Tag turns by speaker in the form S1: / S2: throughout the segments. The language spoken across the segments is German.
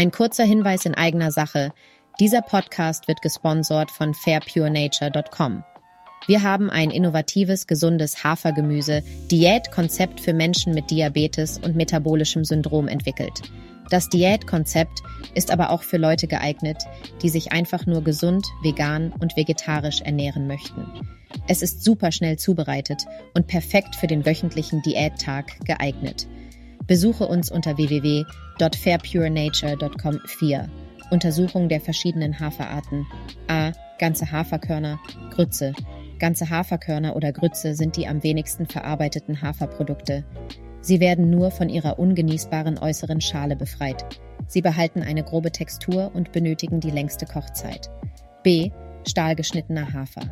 S1: Ein kurzer Hinweis in eigener Sache. Dieser Podcast wird gesponsert von fairpurenature.com. Wir haben ein innovatives, gesundes Hafergemüse Diätkonzept für Menschen mit Diabetes und metabolischem Syndrom entwickelt. Das Diätkonzept ist aber auch für Leute geeignet, die sich einfach nur gesund, vegan und vegetarisch ernähren möchten. Es ist super schnell zubereitet und perfekt für den wöchentlichen Diättag geeignet. Besuche uns unter www.fairpurenature.com 4. Untersuchung der verschiedenen Haferarten. A. Ganze Haferkörner, Grütze. Ganze Haferkörner oder Grütze sind die am wenigsten verarbeiteten Haferprodukte. Sie werden nur von ihrer ungenießbaren äußeren Schale befreit. Sie behalten eine grobe Textur und benötigen die längste Kochzeit. B. Stahlgeschnittener Hafer.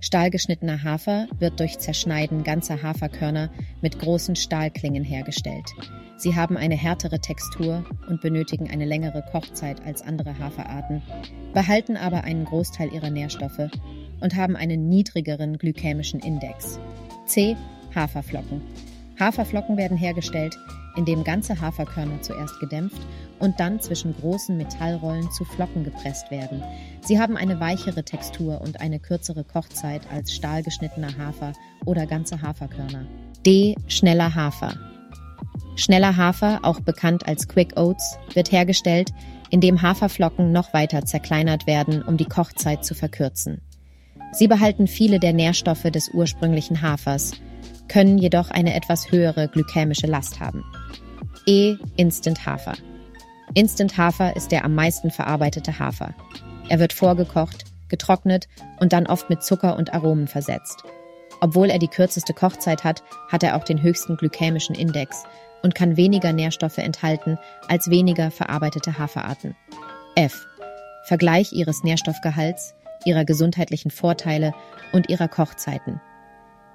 S1: Stahlgeschnittener Hafer wird durch Zerschneiden ganzer Haferkörner mit großen Stahlklingen hergestellt. Sie haben eine härtere Textur und benötigen eine längere Kochzeit als andere Haferarten, behalten aber einen Großteil ihrer Nährstoffe und haben einen niedrigeren glykämischen Index. C. Haferflocken. Haferflocken werden hergestellt, indem ganze Haferkörner zuerst gedämpft und dann zwischen großen Metallrollen zu Flocken gepresst werden. Sie haben eine weichere Textur und eine kürzere Kochzeit als stahlgeschnittener Hafer oder ganze Haferkörner. D. Schneller Hafer. Schneller Hafer, auch bekannt als Quick Oats, wird hergestellt, indem Haferflocken noch weiter zerkleinert werden, um die Kochzeit zu verkürzen. Sie behalten viele der Nährstoffe des ursprünglichen Hafers, können jedoch eine etwas höhere glykämische Last haben. E. Instant Hafer. Instant Hafer ist der am meisten verarbeitete Hafer. Er wird vorgekocht, getrocknet und dann oft mit Zucker und Aromen versetzt. Obwohl er die kürzeste Kochzeit hat, hat er auch den höchsten glykämischen Index und kann weniger Nährstoffe enthalten als weniger verarbeitete Haferarten. F. Vergleich ihres Nährstoffgehalts, ihrer gesundheitlichen Vorteile und ihrer Kochzeiten.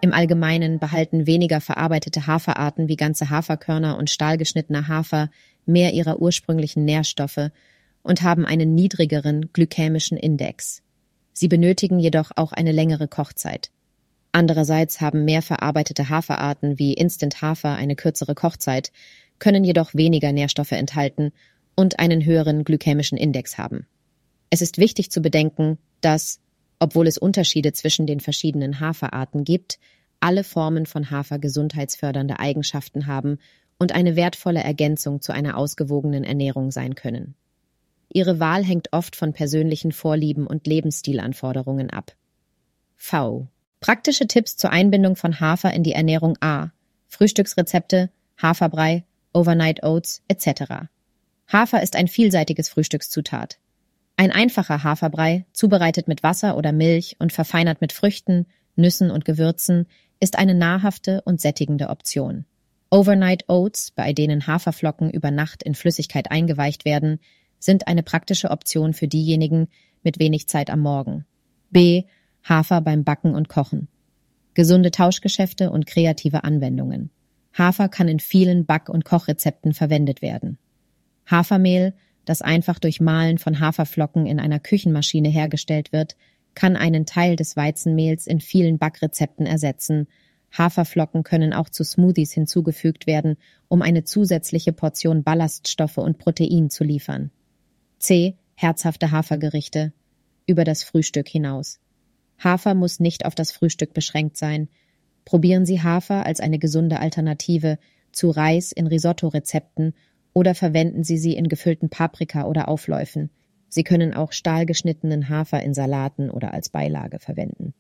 S1: Im Allgemeinen behalten weniger verarbeitete Haferarten wie ganze Haferkörner und stahlgeschnittener Hafer mehr ihrer ursprünglichen Nährstoffe und haben einen niedrigeren glykämischen Index. Sie benötigen jedoch auch eine längere Kochzeit. Andererseits haben mehr verarbeitete Haferarten wie Instant Hafer eine kürzere Kochzeit, können jedoch weniger Nährstoffe enthalten und einen höheren glykämischen Index haben. Es ist wichtig zu bedenken, dass obwohl es Unterschiede zwischen den verschiedenen Haferarten gibt, alle Formen von Hafer gesundheitsfördernde Eigenschaften haben und eine wertvolle Ergänzung zu einer ausgewogenen Ernährung sein können. Ihre Wahl hängt oft von persönlichen Vorlieben und Lebensstilanforderungen ab. V. Praktische Tipps zur Einbindung von Hafer in die Ernährung A. Frühstücksrezepte, Haferbrei, Overnight Oats etc. Hafer ist ein vielseitiges Frühstückszutat. Ein einfacher Haferbrei, zubereitet mit Wasser oder Milch und verfeinert mit Früchten, Nüssen und Gewürzen, ist eine nahrhafte und sättigende Option. Overnight Oats, bei denen Haferflocken über Nacht in Flüssigkeit eingeweicht werden, sind eine praktische Option für diejenigen mit wenig Zeit am Morgen. B. Hafer beim Backen und Kochen. Gesunde Tauschgeschäfte und kreative Anwendungen. Hafer kann in vielen Back- und Kochrezepten verwendet werden. Hafermehl das einfach durch Mahlen von Haferflocken in einer Küchenmaschine hergestellt wird, kann einen Teil des Weizenmehls in vielen Backrezepten ersetzen. Haferflocken können auch zu Smoothies hinzugefügt werden, um eine zusätzliche Portion Ballaststoffe und Protein zu liefern. C. Herzhafte Hafergerichte. Über das Frühstück hinaus. Hafer muss nicht auf das Frühstück beschränkt sein. Probieren Sie Hafer als eine gesunde Alternative zu Reis in Risotto-Rezepten oder verwenden Sie sie in gefüllten Paprika oder Aufläufen. Sie können auch stahlgeschnittenen Hafer in Salaten oder als Beilage verwenden.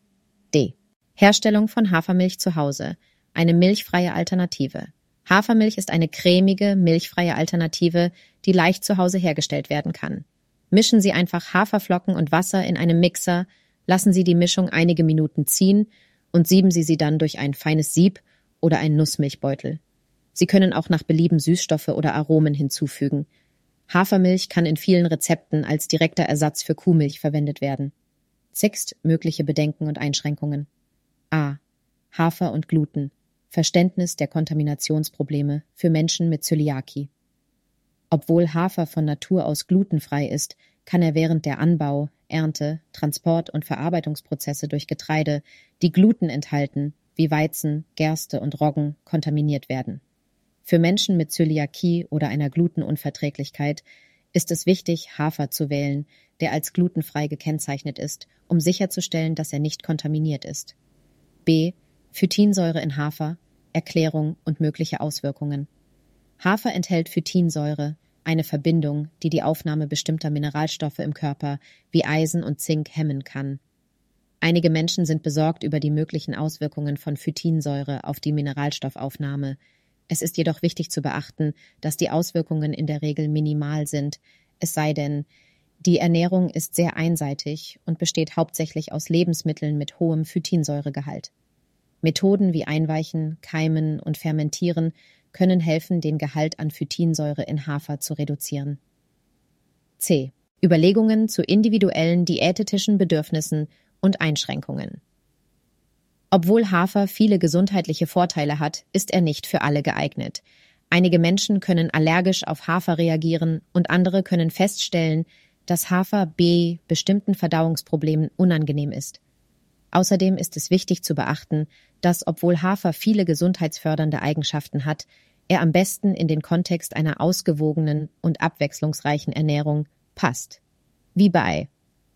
S1: D. Herstellung von Hafermilch zu Hause. Eine milchfreie Alternative. Hafermilch ist eine cremige, milchfreie Alternative, die leicht zu Hause hergestellt werden kann. Mischen Sie einfach Haferflocken und Wasser in einem Mixer, lassen Sie die Mischung einige Minuten ziehen und sieben Sie sie dann durch ein feines Sieb oder einen Nussmilchbeutel. Sie können auch nach Belieben Süßstoffe oder Aromen hinzufügen. Hafermilch kann in vielen Rezepten als direkter Ersatz für Kuhmilch verwendet werden. Sixt mögliche Bedenken und Einschränkungen. A. Hafer und Gluten. Verständnis der Kontaminationsprobleme für Menschen mit Zöliakie. Obwohl Hafer von Natur aus glutenfrei ist, kann er während der Anbau, Ernte, Transport und Verarbeitungsprozesse durch Getreide, die Gluten enthalten, wie Weizen, Gerste und Roggen, kontaminiert werden. Für Menschen mit Zöliakie oder einer Glutenunverträglichkeit ist es wichtig, Hafer zu wählen, der als glutenfrei gekennzeichnet ist, um sicherzustellen, dass er nicht kontaminiert ist. B. Phytinsäure in Hafer, Erklärung und mögliche Auswirkungen. Hafer enthält Phytinsäure, eine Verbindung, die die Aufnahme bestimmter Mineralstoffe im Körper wie Eisen und Zink hemmen kann. Einige Menschen sind besorgt über die möglichen Auswirkungen von Phytinsäure auf die Mineralstoffaufnahme. Es ist jedoch wichtig zu beachten, dass die Auswirkungen in der Regel minimal sind, es sei denn, die Ernährung ist sehr einseitig und besteht hauptsächlich aus Lebensmitteln mit hohem Phytinsäuregehalt. Methoden wie Einweichen, Keimen und Fermentieren können helfen, den Gehalt an Phytinsäure in Hafer zu reduzieren. C. Überlegungen zu individuellen diätetischen Bedürfnissen und Einschränkungen. Obwohl Hafer viele gesundheitliche Vorteile hat, ist er nicht für alle geeignet. Einige Menschen können allergisch auf Hafer reagieren und andere können feststellen, dass Hafer B bestimmten Verdauungsproblemen unangenehm ist. Außerdem ist es wichtig zu beachten, dass, obwohl Hafer viele gesundheitsfördernde Eigenschaften hat, er am besten in den Kontext einer ausgewogenen und abwechslungsreichen Ernährung passt. Wie bei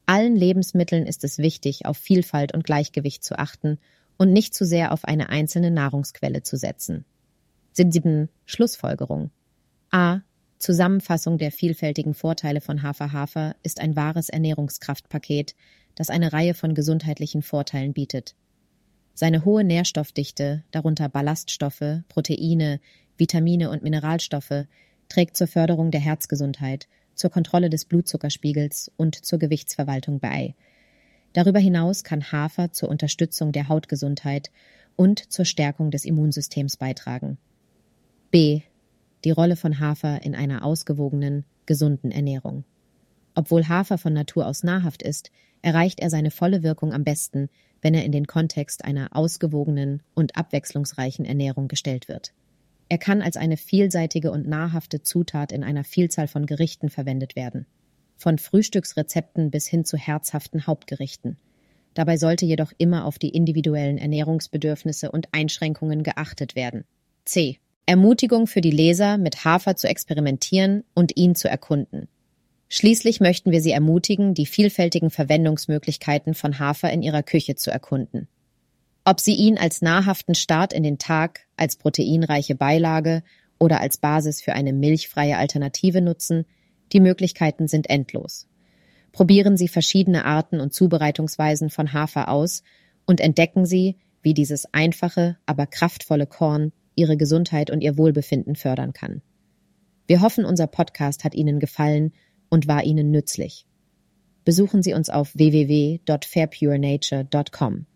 S1: allen Lebensmitteln ist es wichtig, auf Vielfalt und Gleichgewicht zu achten und nicht zu sehr auf eine einzelne Nahrungsquelle zu setzen. Sind 7. Schlussfolgerung. A. Zusammenfassung der vielfältigen Vorteile von Hafer-Hafer ist ein wahres Ernährungskraftpaket, das eine Reihe von gesundheitlichen Vorteilen bietet. Seine hohe Nährstoffdichte, darunter Ballaststoffe, Proteine, Vitamine und Mineralstoffe, trägt zur Förderung der Herzgesundheit zur Kontrolle des Blutzuckerspiegels und zur Gewichtsverwaltung bei. Darüber hinaus kann Hafer zur Unterstützung der Hautgesundheit und zur Stärkung des Immunsystems beitragen. B. Die Rolle von Hafer in einer ausgewogenen, gesunden Ernährung. Obwohl Hafer von Natur aus nahrhaft ist, erreicht er seine volle Wirkung am besten, wenn er in den Kontext einer ausgewogenen und abwechslungsreichen Ernährung gestellt wird. Er kann als eine vielseitige und nahrhafte Zutat in einer Vielzahl von Gerichten verwendet werden. Von Frühstücksrezepten bis hin zu herzhaften Hauptgerichten. Dabei sollte jedoch immer auf die individuellen Ernährungsbedürfnisse und Einschränkungen geachtet werden. C. Ermutigung für die Leser, mit Hafer zu experimentieren und ihn zu erkunden. Schließlich möchten wir Sie ermutigen, die vielfältigen Verwendungsmöglichkeiten von Hafer in Ihrer Küche zu erkunden. Ob Sie ihn als nahrhaften Start in den Tag, als proteinreiche Beilage oder als Basis für eine milchfreie Alternative nutzen, die Möglichkeiten sind endlos. Probieren Sie verschiedene Arten und Zubereitungsweisen von Hafer aus und entdecken Sie, wie dieses einfache, aber kraftvolle Korn Ihre Gesundheit und Ihr Wohlbefinden fördern kann. Wir hoffen, unser Podcast hat Ihnen gefallen und war Ihnen nützlich. Besuchen Sie uns auf www.fairpurenature.com